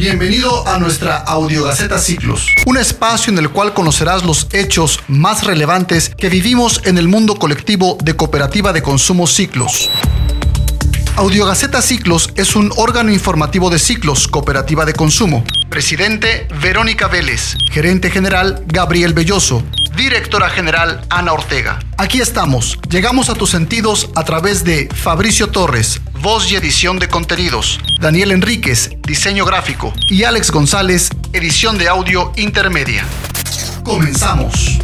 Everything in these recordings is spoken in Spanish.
Bienvenido a nuestra Audiogaceta Ciclos, un espacio en el cual conocerás los hechos más relevantes que vivimos en el mundo colectivo de Cooperativa de Consumo Ciclos. Audiogaceta Ciclos es un órgano informativo de Ciclos, Cooperativa de Consumo. Presidente Verónica Vélez, gerente general Gabriel Belloso, directora general Ana Ortega. Aquí estamos, llegamos a tus sentidos a través de Fabricio Torres, voz y edición de contenidos, Daniel Enríquez, diseño gráfico y Alex González, edición de audio intermedia. Comenzamos.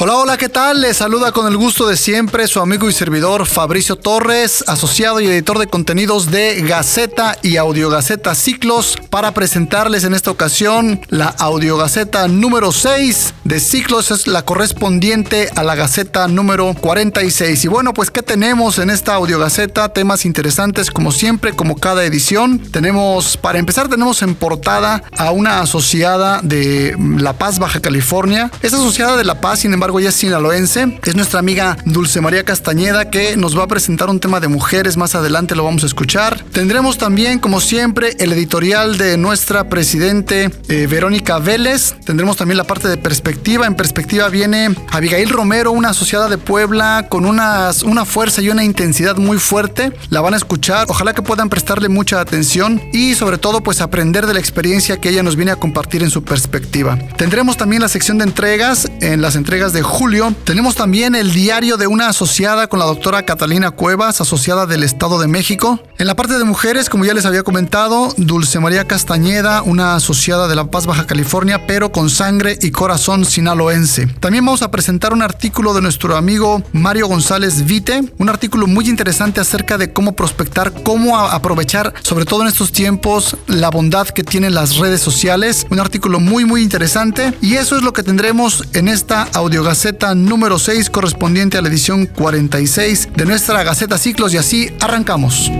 Hola, hola, ¿qué tal? Les saluda con el gusto de siempre su amigo y servidor Fabricio Torres, asociado y editor de contenidos de Gaceta y Audiogaceta Ciclos, para presentarles en esta ocasión la Audiogaceta número 6 de Ciclos, es la correspondiente a la Gaceta número 46. Y bueno, pues ¿qué tenemos en esta Audiogaceta? Temas interesantes como siempre, como cada edición. Tenemos, para empezar, tenemos en portada a una asociada de La Paz, Baja California. Es asociada de La Paz, sin embargo, ella es sinaloense. Es nuestra amiga Dulce María Castañeda que nos va a presentar un tema de mujeres. Más adelante lo vamos a escuchar. Tendremos también, como siempre, el editorial de nuestra presidente eh, Verónica Vélez. Tendremos también la parte de perspectiva. En perspectiva viene Abigail Romero, una asociada de Puebla con unas, una fuerza y una intensidad muy fuerte. La van a escuchar. Ojalá que puedan prestarle mucha atención y sobre todo pues aprender de la experiencia que ella nos viene a compartir en su perspectiva. Tendremos también la sección de entregas. En las entregas de julio. Tenemos también el diario de una asociada con la doctora Catalina Cuevas, asociada del Estado de México. En la parte de mujeres, como ya les había comentado, Dulce María Castañeda, una asociada de La Paz, Baja California, pero con sangre y corazón sinaloense. También vamos a presentar un artículo de nuestro amigo Mario González Vite, un artículo muy interesante acerca de cómo prospectar, cómo aprovechar, sobre todo en estos tiempos, la bondad que tienen las redes sociales. Un artículo muy, muy interesante. Y eso es lo que tendremos en esta audio Gaceta número 6 correspondiente a la edición 46 de nuestra Gaceta Ciclos y así arrancamos.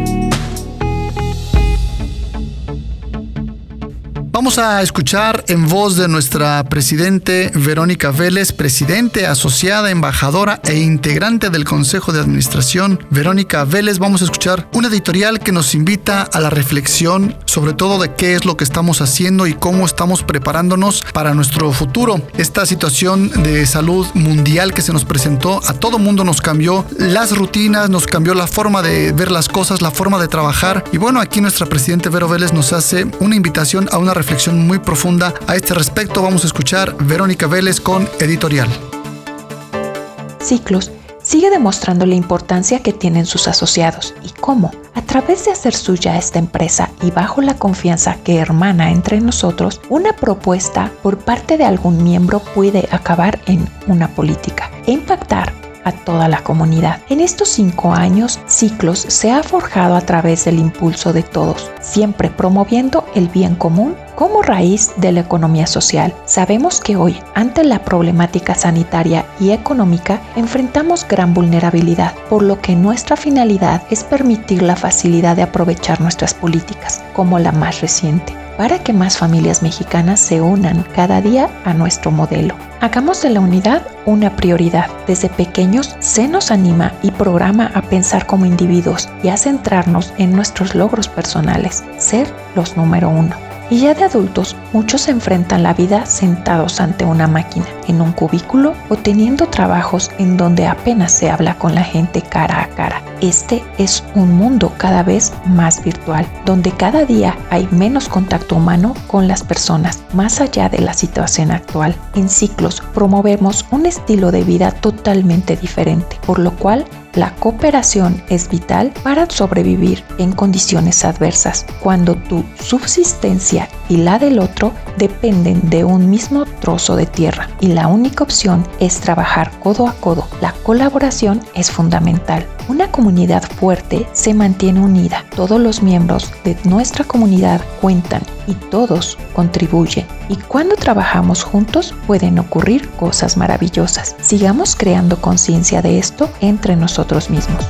Vamos a escuchar en voz de nuestra presidente Verónica Vélez, presidente, asociada, embajadora e integrante del Consejo de Administración. Verónica Vélez, vamos a escuchar un editorial que nos invita a la reflexión sobre todo de qué es lo que estamos haciendo y cómo estamos preparándonos para nuestro futuro. Esta situación de salud mundial que se nos presentó a todo mundo nos cambió las rutinas, nos cambió la forma de ver las cosas, la forma de trabajar. Y bueno, aquí nuestra presidente Vero Vélez nos hace una invitación a una reflexión muy profunda a este respecto. Vamos a escuchar Verónica Vélez con Editorial. Ciclos sigue demostrando la importancia que tienen sus asociados y cómo, a través de hacer suya esta empresa y bajo la confianza que hermana entre nosotros, una propuesta por parte de algún miembro puede acabar en una política e impactar a toda la comunidad. En estos cinco años, Ciclos se ha forjado a través del impulso de todos, siempre promoviendo el bien común como raíz de la economía social, sabemos que hoy, ante la problemática sanitaria y económica, enfrentamos gran vulnerabilidad, por lo que nuestra finalidad es permitir la facilidad de aprovechar nuestras políticas, como la más reciente para que más familias mexicanas se unan cada día a nuestro modelo. Hagamos de la unidad una prioridad. Desde pequeños se nos anima y programa a pensar como individuos y a centrarnos en nuestros logros personales, ser los número uno. Y ya de adultos, muchos enfrentan la vida sentados ante una máquina, en un cubículo o teniendo trabajos en donde apenas se habla con la gente cara a cara. Este es un mundo cada vez más virtual, donde cada día hay menos contacto humano con las personas, más allá de la situación actual. En ciclos promovemos un estilo de vida totalmente diferente, por lo cual la cooperación es vital para sobrevivir en condiciones adversas, cuando tu subsistencia y la del otro dependen de un mismo trozo de tierra y la única opción es trabajar codo a codo. La colaboración es fundamental. Una comunidad fuerte se mantiene unida. Todos los miembros de nuestra comunidad cuentan y todos contribuyen. Y cuando trabajamos juntos pueden ocurrir cosas maravillosas. Sigamos creando conciencia de esto entre nosotros mismos.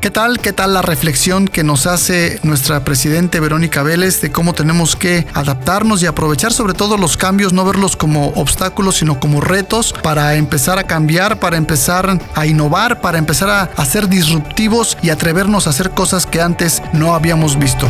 ¿Qué tal? ¿Qué tal la reflexión que nos hace nuestra presidente Verónica Vélez de cómo tenemos que adaptarnos y aprovechar sobre todo los cambios, no verlos como obstáculos, sino como retos para empezar a cambiar, para empezar a innovar, para empezar a, a ser disruptivos y atrevernos a hacer cosas que antes no habíamos visto?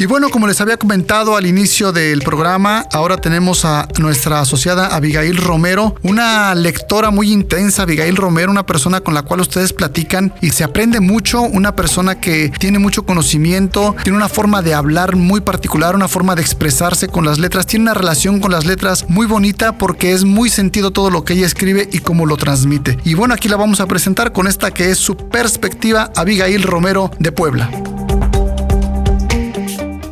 Y bueno, como les había comentado al inicio del programa, ahora tenemos a nuestra asociada Abigail Romero, una lectora muy intensa, Abigail Romero, una persona con la cual ustedes platican y se aprende mucho, una persona que tiene mucho conocimiento, tiene una forma de hablar muy particular, una forma de expresarse con las letras, tiene una relación con las letras muy bonita porque es muy sentido todo lo que ella escribe y cómo lo transmite. Y bueno, aquí la vamos a presentar con esta que es su perspectiva, Abigail Romero de Puebla.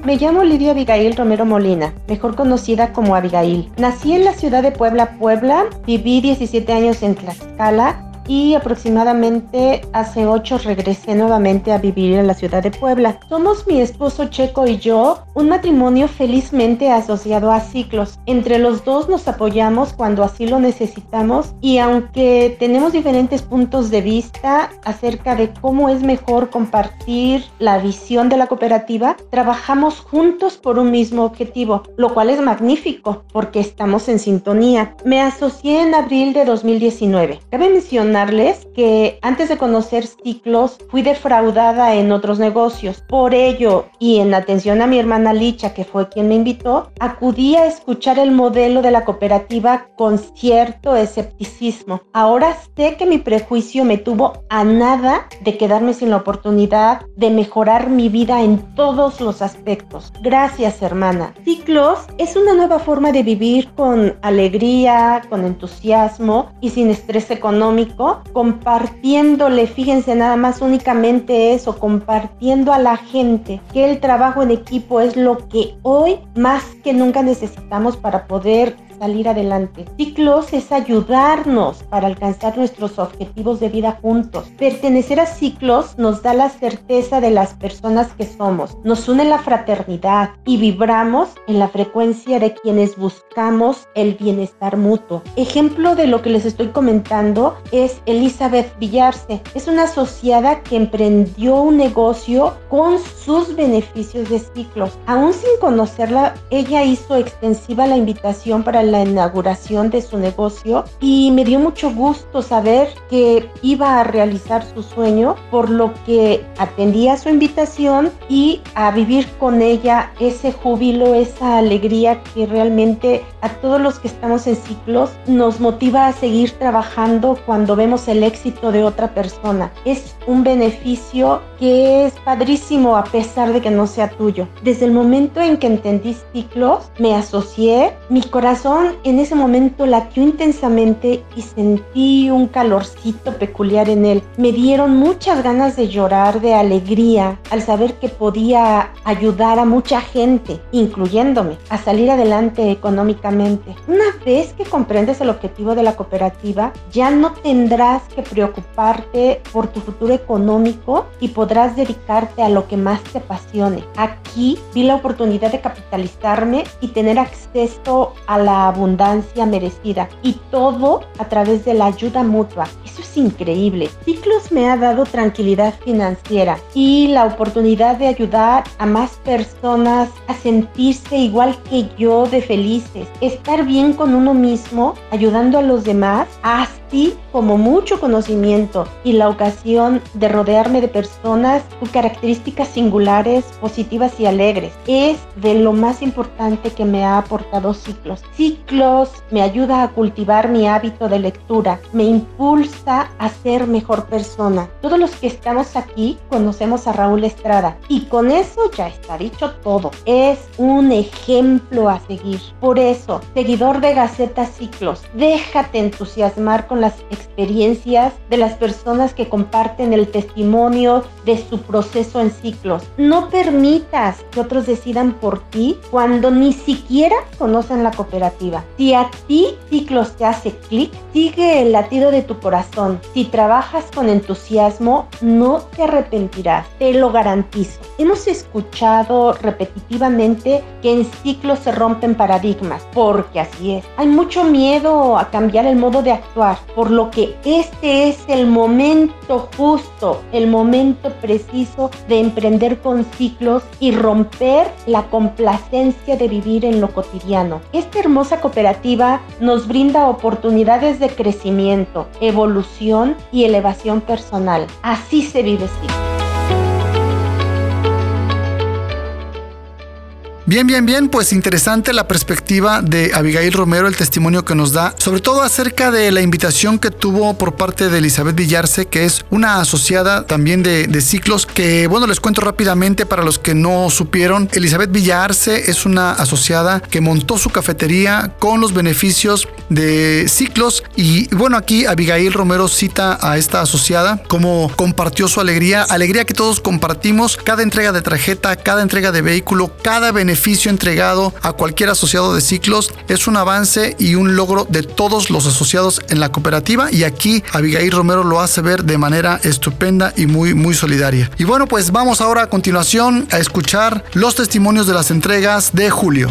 Me llamo Lidia Abigail Romero Molina, mejor conocida como Abigail. Nací en la ciudad de Puebla, Puebla. Viví 17 años en Tlaxcala y aproximadamente hace ocho regresé nuevamente a vivir en la ciudad de Puebla. Somos mi esposo Checo y yo un matrimonio felizmente asociado a ciclos. Entre los dos nos apoyamos cuando así lo necesitamos y aunque tenemos diferentes puntos de vista acerca de cómo es mejor compartir la visión de la cooperativa, trabajamos juntos por un mismo objetivo, lo cual es magnífico porque estamos en sintonía. Me asocié en abril de 2019. Cabe mencionar que antes de conocer ciclos fui defraudada en otros negocios. Por ello, y en atención a mi hermana Licha, que fue quien me invitó, acudí a escuchar el modelo de la cooperativa con cierto escepticismo. Ahora sé que mi prejuicio me tuvo a nada de quedarme sin la oportunidad de mejorar mi vida en todos los aspectos. Gracias, hermana. Ciclos es una nueva forma de vivir con alegría, con entusiasmo y sin estrés económico compartiéndole, fíjense nada más únicamente eso, compartiendo a la gente que el trabajo en equipo es lo que hoy más que nunca necesitamos para poder salir adelante. Ciclos es ayudarnos para alcanzar nuestros objetivos de vida juntos. Pertenecer a ciclos nos da la certeza de las personas que somos, nos une la fraternidad y vibramos en la frecuencia de quienes buscamos el bienestar mutuo. Ejemplo de lo que les estoy comentando es Elizabeth Villarse. Es una asociada que emprendió un negocio con sus beneficios de ciclos. Aún sin conocerla, ella hizo extensiva la invitación para la inauguración de su negocio y me dio mucho gusto saber que iba a realizar su sueño, por lo que atendí a su invitación y a vivir con ella ese júbilo, esa alegría que realmente a todos los que estamos en ciclos nos motiva a seguir trabajando cuando vemos el éxito de otra persona. Es un beneficio que es padrísimo a pesar de que no sea tuyo. Desde el momento en que entendí ciclos, me asocié, mi corazón en ese momento latió intensamente y sentí un calorcito peculiar en él. Me dieron muchas ganas de llorar de alegría al saber que podía ayudar a mucha gente, incluyéndome, a salir adelante económicamente. Una vez que comprendes el objetivo de la cooperativa, ya no tendrás que preocuparte por tu futuro económico y podrás dedicarte a lo que más te apasione. Aquí vi la oportunidad de capitalizarme y tener acceso a la abundancia merecida y todo a través de la ayuda mutua. Eso es increíble. Ciclos me ha dado tranquilidad financiera y la oportunidad de ayudar a más personas a sentirse igual que yo de felices. Estar bien con uno mismo, ayudando a los demás, así como mucho conocimiento y la ocasión de rodearme de personas con características singulares, positivas y alegres. Es de lo más importante que me ha aportado ciclos. Ciclos me ayuda a cultivar mi hábito de lectura, me impulsa a ser mejor persona. Todos los que estamos aquí conocemos a Raúl Estrada y con eso ya está dicho todo. Es un ejemplo a seguir. Por eso, seguidor de Gaceta Ciclos, déjate entusiasmar con las experiencias de las personas que comparten el testimonio de su proceso en ciclos. No permitas que otros decidan por ti cuando ni siquiera conocen la cooperativa. Si a ti ciclos te hace clic, sigue el latido de tu corazón. Si trabajas con entusiasmo, no te arrepentirás, te lo garantizo. hemos escuchado repetitivamente que en ciclos se rompen paradigmas, porque así es. Hay mucho miedo a cambiar el modo de actuar, por lo que este es el momento justo, el momento preciso de emprender con ciclos y romper la complacencia de vivir en lo cotidiano. Esta hermosa cooperativa nos brinda oportunidades de crecimiento, evolución y elevación personal. Así se vive ciclo. Bien, bien, bien, pues interesante la perspectiva de Abigail Romero, el testimonio que nos da, sobre todo acerca de la invitación que tuvo por parte de Elizabeth Villarse, que es una asociada también de, ciclos, que bueno, les cuento rápidamente para los que no supieron, Elizabeth Villarse es una asociada que montó su cafetería con los beneficios de ciclos y bueno, aquí Abigail Romero cita a esta asociada como compartió su alegría, alegría que todos compartimos, cada entrega de tarjeta, cada entrega de vehículo, cada beneficio entregado a cualquier asociado de ciclos es un avance y un logro de todos los asociados en la cooperativa y aquí Abigail Romero lo hace ver de manera estupenda y muy muy solidaria. Y bueno, pues vamos ahora a continuación a escuchar los testimonios de las entregas de julio.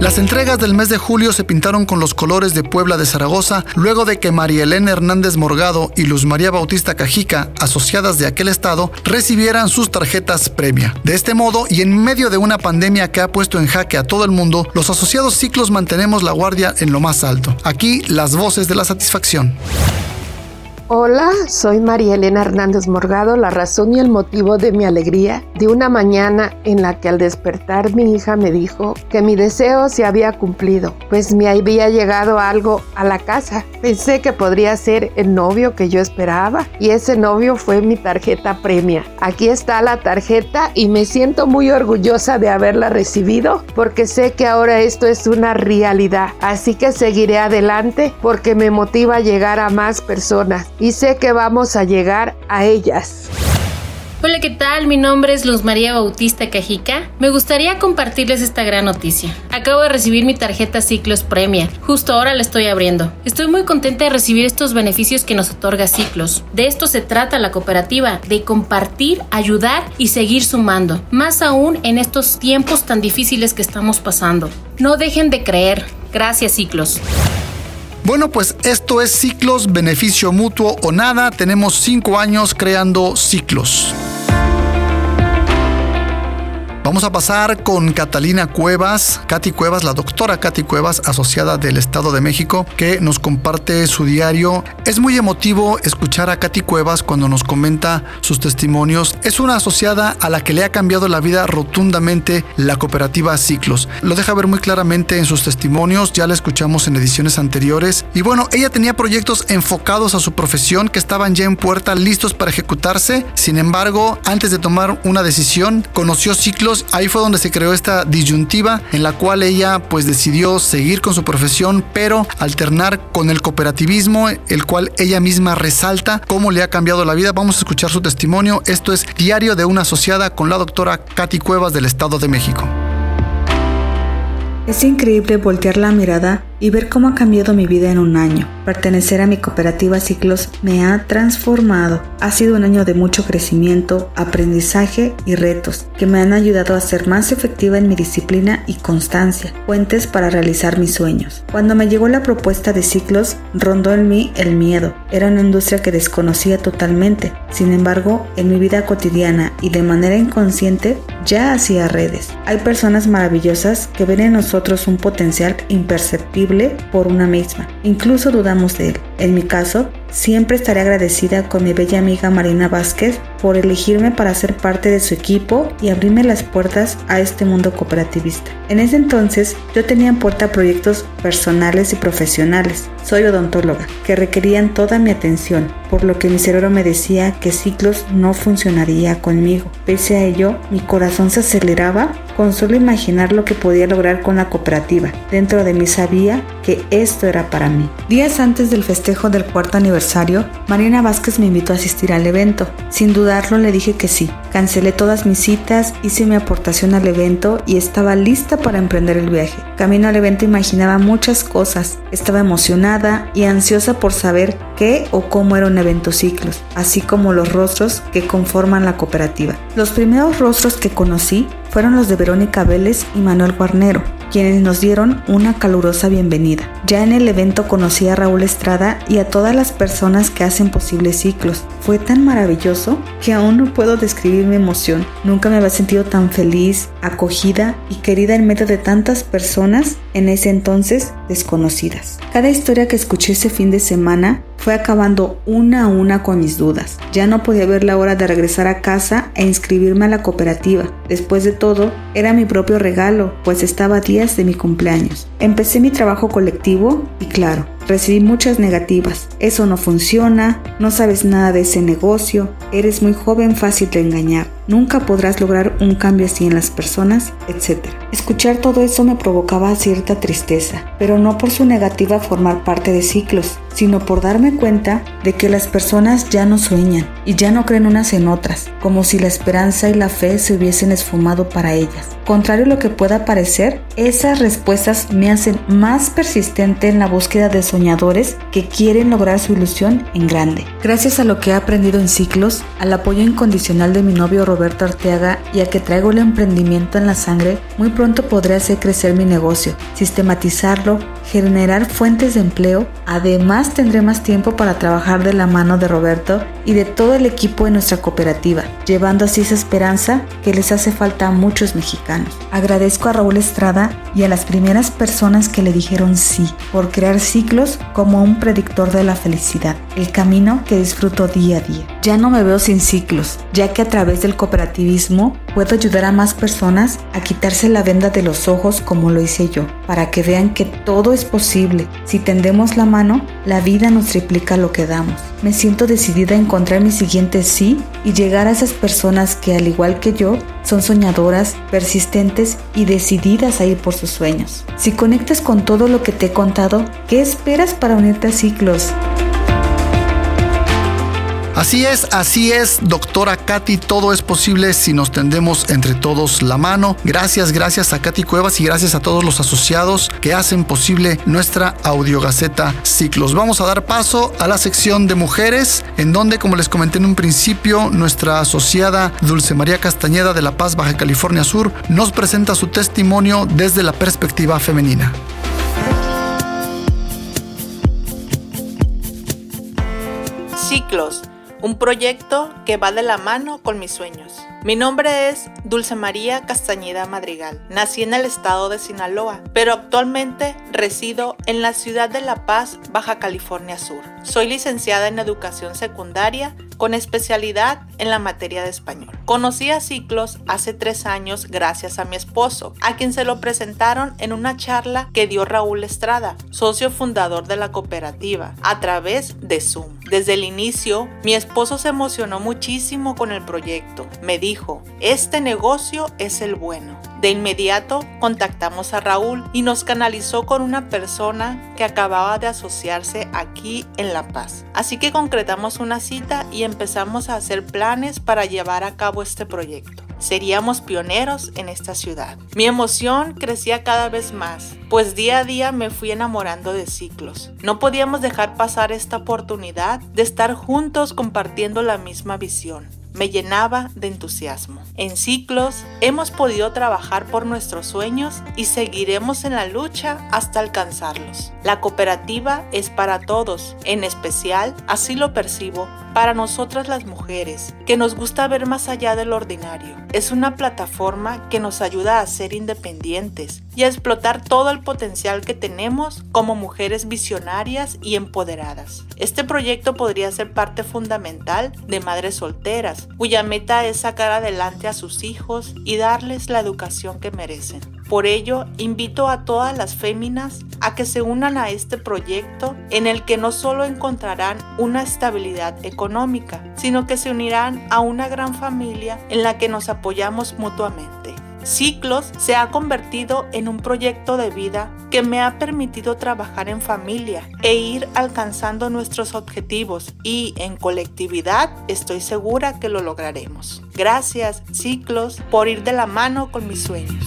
Las entregas del mes de julio se pintaron con los colores de Puebla de Zaragoza luego de que María Elena Hernández Morgado y Luz María Bautista Cajica, asociadas de aquel estado, recibieran sus tarjetas premia. De este modo, y en medio de una pandemia que ha puesto en jaque a todo el mundo, los asociados ciclos mantenemos la guardia en lo más alto. Aquí las voces de la satisfacción. Hola, soy María Elena Hernández Morgado, la razón y el motivo de mi alegría de una mañana en la que al despertar mi hija me dijo que mi deseo se había cumplido, pues me había llegado algo a la casa. Pensé que podría ser el novio que yo esperaba y ese novio fue mi tarjeta premia. Aquí está la tarjeta y me siento muy orgullosa de haberla recibido porque sé que ahora esto es una realidad. Así que seguiré adelante porque me motiva a llegar a más personas y sé que vamos a llegar a ellas. Hola, ¿qué tal? Mi nombre es Luz María Bautista Cajica. Me gustaría compartirles esta gran noticia. Acabo de recibir mi tarjeta Ciclos Premia. Justo ahora la estoy abriendo. Estoy muy contenta de recibir estos beneficios que nos otorga Ciclos. De esto se trata la cooperativa, de compartir, ayudar y seguir sumando. Más aún en estos tiempos tan difíciles que estamos pasando. No dejen de creer. Gracias, Ciclos. Bueno, pues esto es ciclos, beneficio mutuo o nada. Tenemos cinco años creando ciclos. Vamos a pasar con Catalina Cuevas, Katy Cuevas, la doctora Katy Cuevas, asociada del Estado de México, que nos comparte su diario. Es muy emotivo escuchar a Katy Cuevas cuando nos comenta sus testimonios. Es una asociada a la que le ha cambiado la vida rotundamente la cooperativa Ciclos. Lo deja ver muy claramente en sus testimonios, ya la escuchamos en ediciones anteriores. Y bueno, ella tenía proyectos enfocados a su profesión que estaban ya en puerta, listos para ejecutarse. Sin embargo, antes de tomar una decisión, conoció Ciclos ahí fue donde se creó esta disyuntiva en la cual ella pues decidió seguir con su profesión, pero alternar con el cooperativismo, el cual ella misma resalta cómo le ha cambiado la vida. Vamos a escuchar su testimonio. Esto es Diario de una asociada con la doctora Katy Cuevas del Estado de México. Es increíble voltear la mirada y ver cómo ha cambiado mi vida en un año. Pertenecer a mi cooperativa Ciclos me ha transformado. Ha sido un año de mucho crecimiento, aprendizaje y retos que me han ayudado a ser más efectiva en mi disciplina y constancia, fuentes para realizar mis sueños. Cuando me llegó la propuesta de Ciclos, rondó en mí el miedo. Era una industria que desconocía totalmente. Sin embargo, en mi vida cotidiana y de manera inconsciente, ya hacía redes. Hay personas maravillosas que ven en nosotros un potencial imperceptible por una misma. Incluso dudamos de él. En mi caso, siempre estaré agradecida con mi bella amiga Marina Vázquez por elegirme para ser parte de su equipo y abrirme las puertas a este mundo cooperativista. En ese entonces yo tenía en puerta proyectos personales y profesionales. Soy odontóloga, que requerían toda mi atención, por lo que mi cerebro me decía que ciclos no funcionaría conmigo. Pese a ello, mi corazón se aceleraba con solo imaginar lo que podía lograr con la cooperativa. Dentro de mí sabía que esto era para mí. Días antes del festejo del cuarto aniversario, aniversario, Marina Vázquez me invitó a asistir al evento. Sin dudarlo le dije que sí. Cancelé todas mis citas, hice mi aportación al evento y estaba lista para emprender el viaje. Camino al evento imaginaba muchas cosas. Estaba emocionada y ansiosa por saber qué o cómo era un evento ciclos, así como los rostros que conforman la cooperativa. Los primeros rostros que conocí fueron los de Verónica Vélez y Manuel Guarnero, quienes nos dieron una calurosa bienvenida. Ya en el evento conocí a Raúl Estrada y a todas las personas que hacen posibles ciclos. Fue tan maravilloso que aún no puedo describir mi emoción. Nunca me había sentido tan feliz, acogida y querida en medio de tantas personas en ese entonces desconocidas. Cada historia que escuché ese fin de semana fue acabando una a una con mis dudas. Ya no podía ver la hora de regresar a casa e inscribirme a la cooperativa. Después de todo, era mi propio regalo, pues estaba a días de mi cumpleaños. Empecé mi trabajo colectivo y claro, recibí muchas negativas. Eso no funciona, no sabes nada de ese negocio, eres muy joven, fácil de engañar, nunca podrás lograr un cambio así en las personas, etc. Escuchar todo eso me provocaba cierta tristeza, pero no por su negativa formar parte de ciclos, sino por darme cuenta de que las personas ya no sueñan y ya no creen unas en otras, como si la esperanza y la fe se hubiesen esfumado para ellas. Contrario a lo que pueda parecer, esas respuestas me hacen más persistente en la búsqueda de soñadores que quieren lograr su ilusión en grande. Gracias a lo que he aprendido en ciclos, al apoyo incondicional de mi novio Roberto Arteaga y a que traigo el emprendimiento en la sangre, muy pronto podré hacer crecer mi negocio, sistematizarlo, generar fuentes de empleo, además tendré más tiempo para trabajar de la mano de Roberto y de todo el equipo de nuestra cooperativa, llevando así esa esperanza que les hace falta a muchos mexicanos. Agradezco a Raúl Estrada y a las primeras personas que le dijeron sí por crear ciclos como un predictor de la felicidad, el camino que disfruto día a día. Ya no me veo sin ciclos, ya que a través del cooperativismo puedo ayudar a más personas a quitarse la venda de los ojos como lo hice yo, para que vean que todo es posible. Si tendemos la mano, la vida nos triplica lo que damos. Me siento decidida a encontrar mi siguiente sí y llegar a esas personas que al igual que yo son soñadoras, persistentes y decididas a ir por sus sueños. Si conectas con todo lo que te he contado, ¿qué esperas para unirte a ciclos? Así es, así es, doctora Katy, todo es posible si nos tendemos entre todos la mano. Gracias, gracias a Katy Cuevas y gracias a todos los asociados que hacen posible nuestra audiogaceta Ciclos. Vamos a dar paso a la sección de mujeres, en donde, como les comenté en un principio, nuestra asociada Dulce María Castañeda de La Paz, Baja California Sur, nos presenta su testimonio desde la perspectiva femenina. Ciclos un proyecto que va de la mano con mis sueños. Mi nombre es Dulce María Castañeda Madrigal. Nací en el estado de Sinaloa, pero actualmente resido en la ciudad de La Paz, Baja California Sur. Soy licenciada en educación secundaria con especialidad en la materia de español. Conocí a Ciclos hace tres años gracias a mi esposo, a quien se lo presentaron en una charla que dio Raúl Estrada, socio fundador de la cooperativa, a través de Zoom. Desde el inicio, mi esposo se emocionó muchísimo con el proyecto. Me dijo, este negocio es el bueno. De inmediato contactamos a Raúl y nos canalizó con una persona que acababa de asociarse aquí en La Paz. Así que concretamos una cita y empezamos a hacer planes para llevar a cabo este proyecto. Seríamos pioneros en esta ciudad. Mi emoción crecía cada vez más, pues día a día me fui enamorando de ciclos. No podíamos dejar pasar esta oportunidad de estar juntos compartiendo la misma visión me llenaba de entusiasmo. En ciclos hemos podido trabajar por nuestros sueños y seguiremos en la lucha hasta alcanzarlos. La cooperativa es para todos, en especial, así lo percibo, para nosotras las mujeres, que nos gusta ver más allá del ordinario. Es una plataforma que nos ayuda a ser independientes y a explotar todo el potencial que tenemos como mujeres visionarias y empoderadas. Este proyecto podría ser parte fundamental de madres solteras, cuya meta es sacar adelante a sus hijos y darles la educación que merecen. Por ello, invito a todas las féminas a que se unan a este proyecto en el que no solo encontrarán una estabilidad económica, sino que se unirán a una gran familia en la que nos apoyamos mutuamente. Ciclos se ha convertido en un proyecto de vida que me ha permitido trabajar en familia e ir alcanzando nuestros objetivos y en colectividad estoy segura que lo lograremos. Gracias, Ciclos, por ir de la mano con mis sueños.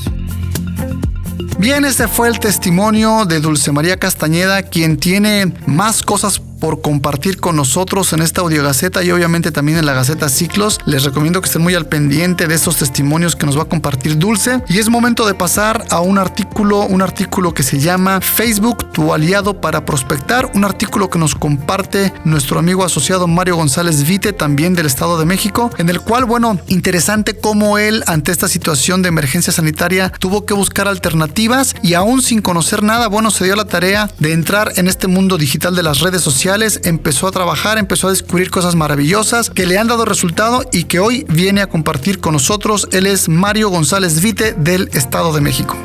Bien, este fue el testimonio de Dulce María Castañeda, quien tiene más cosas por compartir con nosotros en esta audiogaceta y obviamente también en la Gaceta Ciclos. Les recomiendo que estén muy al pendiente de estos testimonios que nos va a compartir Dulce. Y es momento de pasar a un artículo, un artículo que se llama Facebook, tu aliado para prospectar, un artículo que nos comparte nuestro amigo asociado Mario González Vite, también del Estado de México, en el cual, bueno, interesante cómo él ante esta situación de emergencia sanitaria tuvo que buscar alternativas y aún sin conocer nada, bueno, se dio la tarea de entrar en este mundo digital de las redes sociales empezó a trabajar, empezó a descubrir cosas maravillosas que le han dado resultado y que hoy viene a compartir con nosotros. Él es Mario González Vite del Estado de México.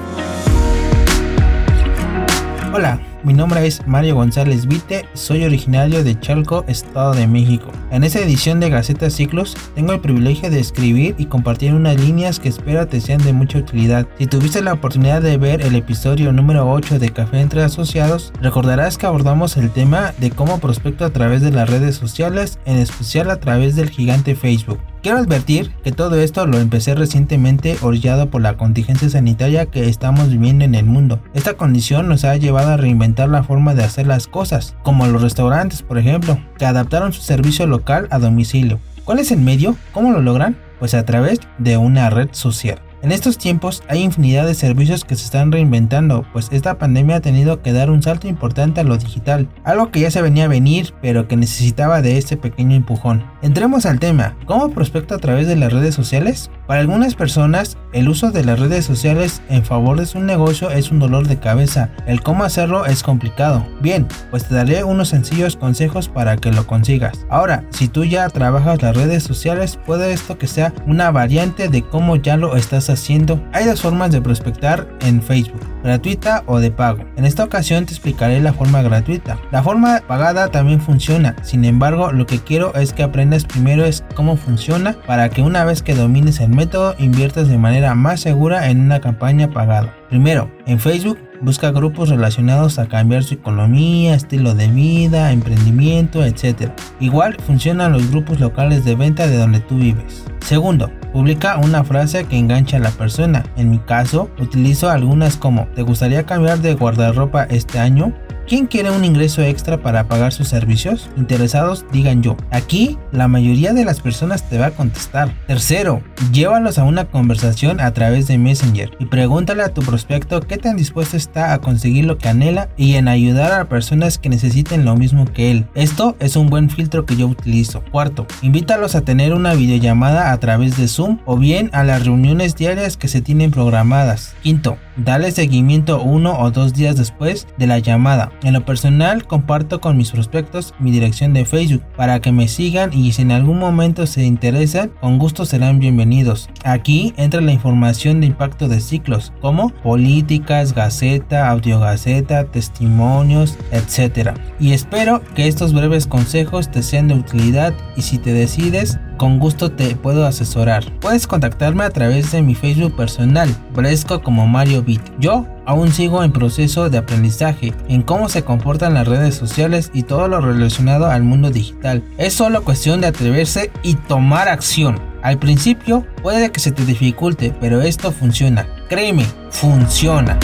Hola, mi nombre es Mario González Vite, soy originario de Chalco, Estado de México. En esta edición de Gaceta Ciclos tengo el privilegio de escribir y compartir unas líneas que espero te sean de mucha utilidad. Si tuviste la oportunidad de ver el episodio número 8 de Café entre Asociados, recordarás que abordamos el tema de cómo prospecto a través de las redes sociales, en especial a través del gigante Facebook. Quiero advertir que todo esto lo empecé recientemente orillado por la contingencia sanitaria que estamos viviendo en el mundo. Esta condición nos ha llevado a reinventar la forma de hacer las cosas, como los restaurantes por ejemplo, que adaptaron su servicio local a domicilio. ¿Cuál es el medio? ¿Cómo lo logran? Pues a través de una red social. En estos tiempos hay infinidad de servicios que se están reinventando, pues esta pandemia ha tenido que dar un salto importante a lo digital, algo que ya se venía a venir, pero que necesitaba de este pequeño empujón. Entremos al tema, ¿cómo prospecto a través de las redes sociales? Para algunas personas, el uso de las redes sociales en favor de su negocio es un dolor de cabeza, el cómo hacerlo es complicado. Bien, pues te daré unos sencillos consejos para que lo consigas. Ahora, si tú ya trabajas las redes sociales, puede esto que sea una variante de cómo ya lo estás haciendo, hay dos formas de prospectar en Facebook, gratuita o de pago. En esta ocasión te explicaré la forma gratuita. La forma pagada también funciona, sin embargo lo que quiero es que aprendas primero es cómo funciona para que una vez que domines el método inviertas de manera más segura en una campaña pagada. Primero, en Facebook busca grupos relacionados a cambiar su economía, estilo de vida, emprendimiento, etc. Igual funcionan los grupos locales de venta de donde tú vives. Segundo, publica una frase que engancha a la persona. En mi caso, utilizo algunas como ¿te gustaría cambiar de guardarropa este año? ¿Quién quiere un ingreso extra para pagar sus servicios? Interesados, digan yo. Aquí, la mayoría de las personas te va a contestar. Tercero, llévalos a una conversación a través de Messenger y pregúntale a tu prospecto qué tan dispuesto está a conseguir lo que anhela y en ayudar a personas que necesiten lo mismo que él. Esto es un buen filtro que yo utilizo. Cuarto, invítalos a tener una videollamada a través de Zoom o bien a las reuniones diarias que se tienen programadas. Quinto, dale seguimiento uno o dos días después de la llamada. En lo personal, comparto con mis prospectos mi dirección de Facebook para que me sigan y si en algún momento se interesan, con gusto serán bienvenidos. Aquí entra la información de impacto de ciclos, como políticas, gaceta, audiogaceta, testimonios, etc. Y espero que estos breves consejos te sean de utilidad y si te decides, con gusto te puedo asesorar. Puedes contactarme a través de mi Facebook personal, Bresco como Mario Beat. Yo aún sigo en proceso de aprendizaje en cómo se comportan las redes sociales y todo lo relacionado al mundo digital. Es solo cuestión de atreverse y tomar acción. Al principio puede que se te dificulte, pero esto funciona. Créeme, funciona.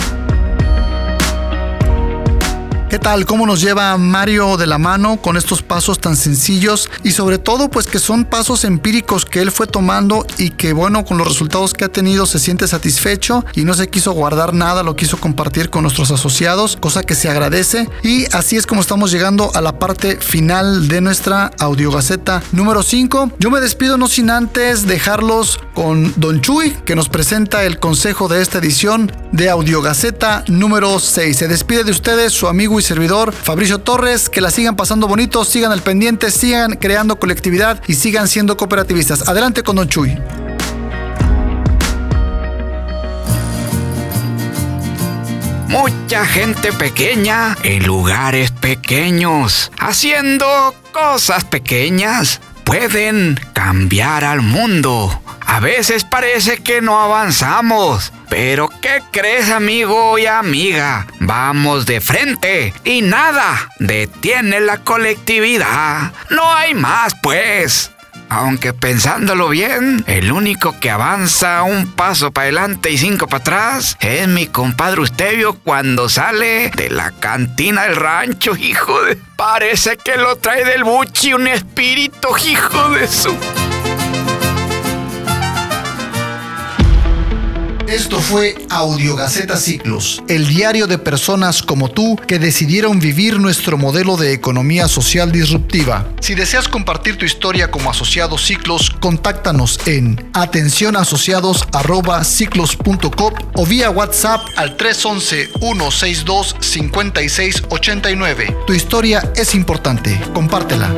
¿Qué tal? ¿Cómo nos lleva Mario de la mano con estos pasos tan sencillos y sobre todo pues que son pasos empíricos que él fue tomando y que bueno con los resultados que ha tenido se siente satisfecho y no se quiso guardar nada, lo quiso compartir con nuestros asociados, cosa que se agradece y así es como estamos llegando a la parte final de nuestra audiogaceta número 5. Yo me despido no sin antes dejarlos con Don Chuy que nos presenta el consejo de esta edición de audiogaceta número 6. Se despide de ustedes su amigo y servidor Fabricio Torres. Que la sigan pasando bonito, sigan al pendiente, sigan creando colectividad y sigan siendo cooperativistas. Adelante con Don Chuy. Mucha gente pequeña en lugares pequeños, haciendo cosas pequeñas, pueden cambiar al mundo A veces parece que no avanzamos. Pero ¿qué crees amigo y amiga? Vamos de frente y nada detiene la colectividad. No hay más pues. Aunque pensándolo bien, el único que avanza un paso para adelante y cinco para atrás es mi compadre Ustevio cuando sale de la cantina del rancho, hijo de... Parece que lo trae del buchi un espíritu, hijo de su... Esto fue Audiogaceta Ciclos, el diario de personas como tú que decidieron vivir nuestro modelo de economía social disruptiva. Si deseas compartir tu historia como asociado Ciclos, contáctanos en atencionasociados@ciclos.com o vía WhatsApp al 311 162 5689. Tu historia es importante, compártela.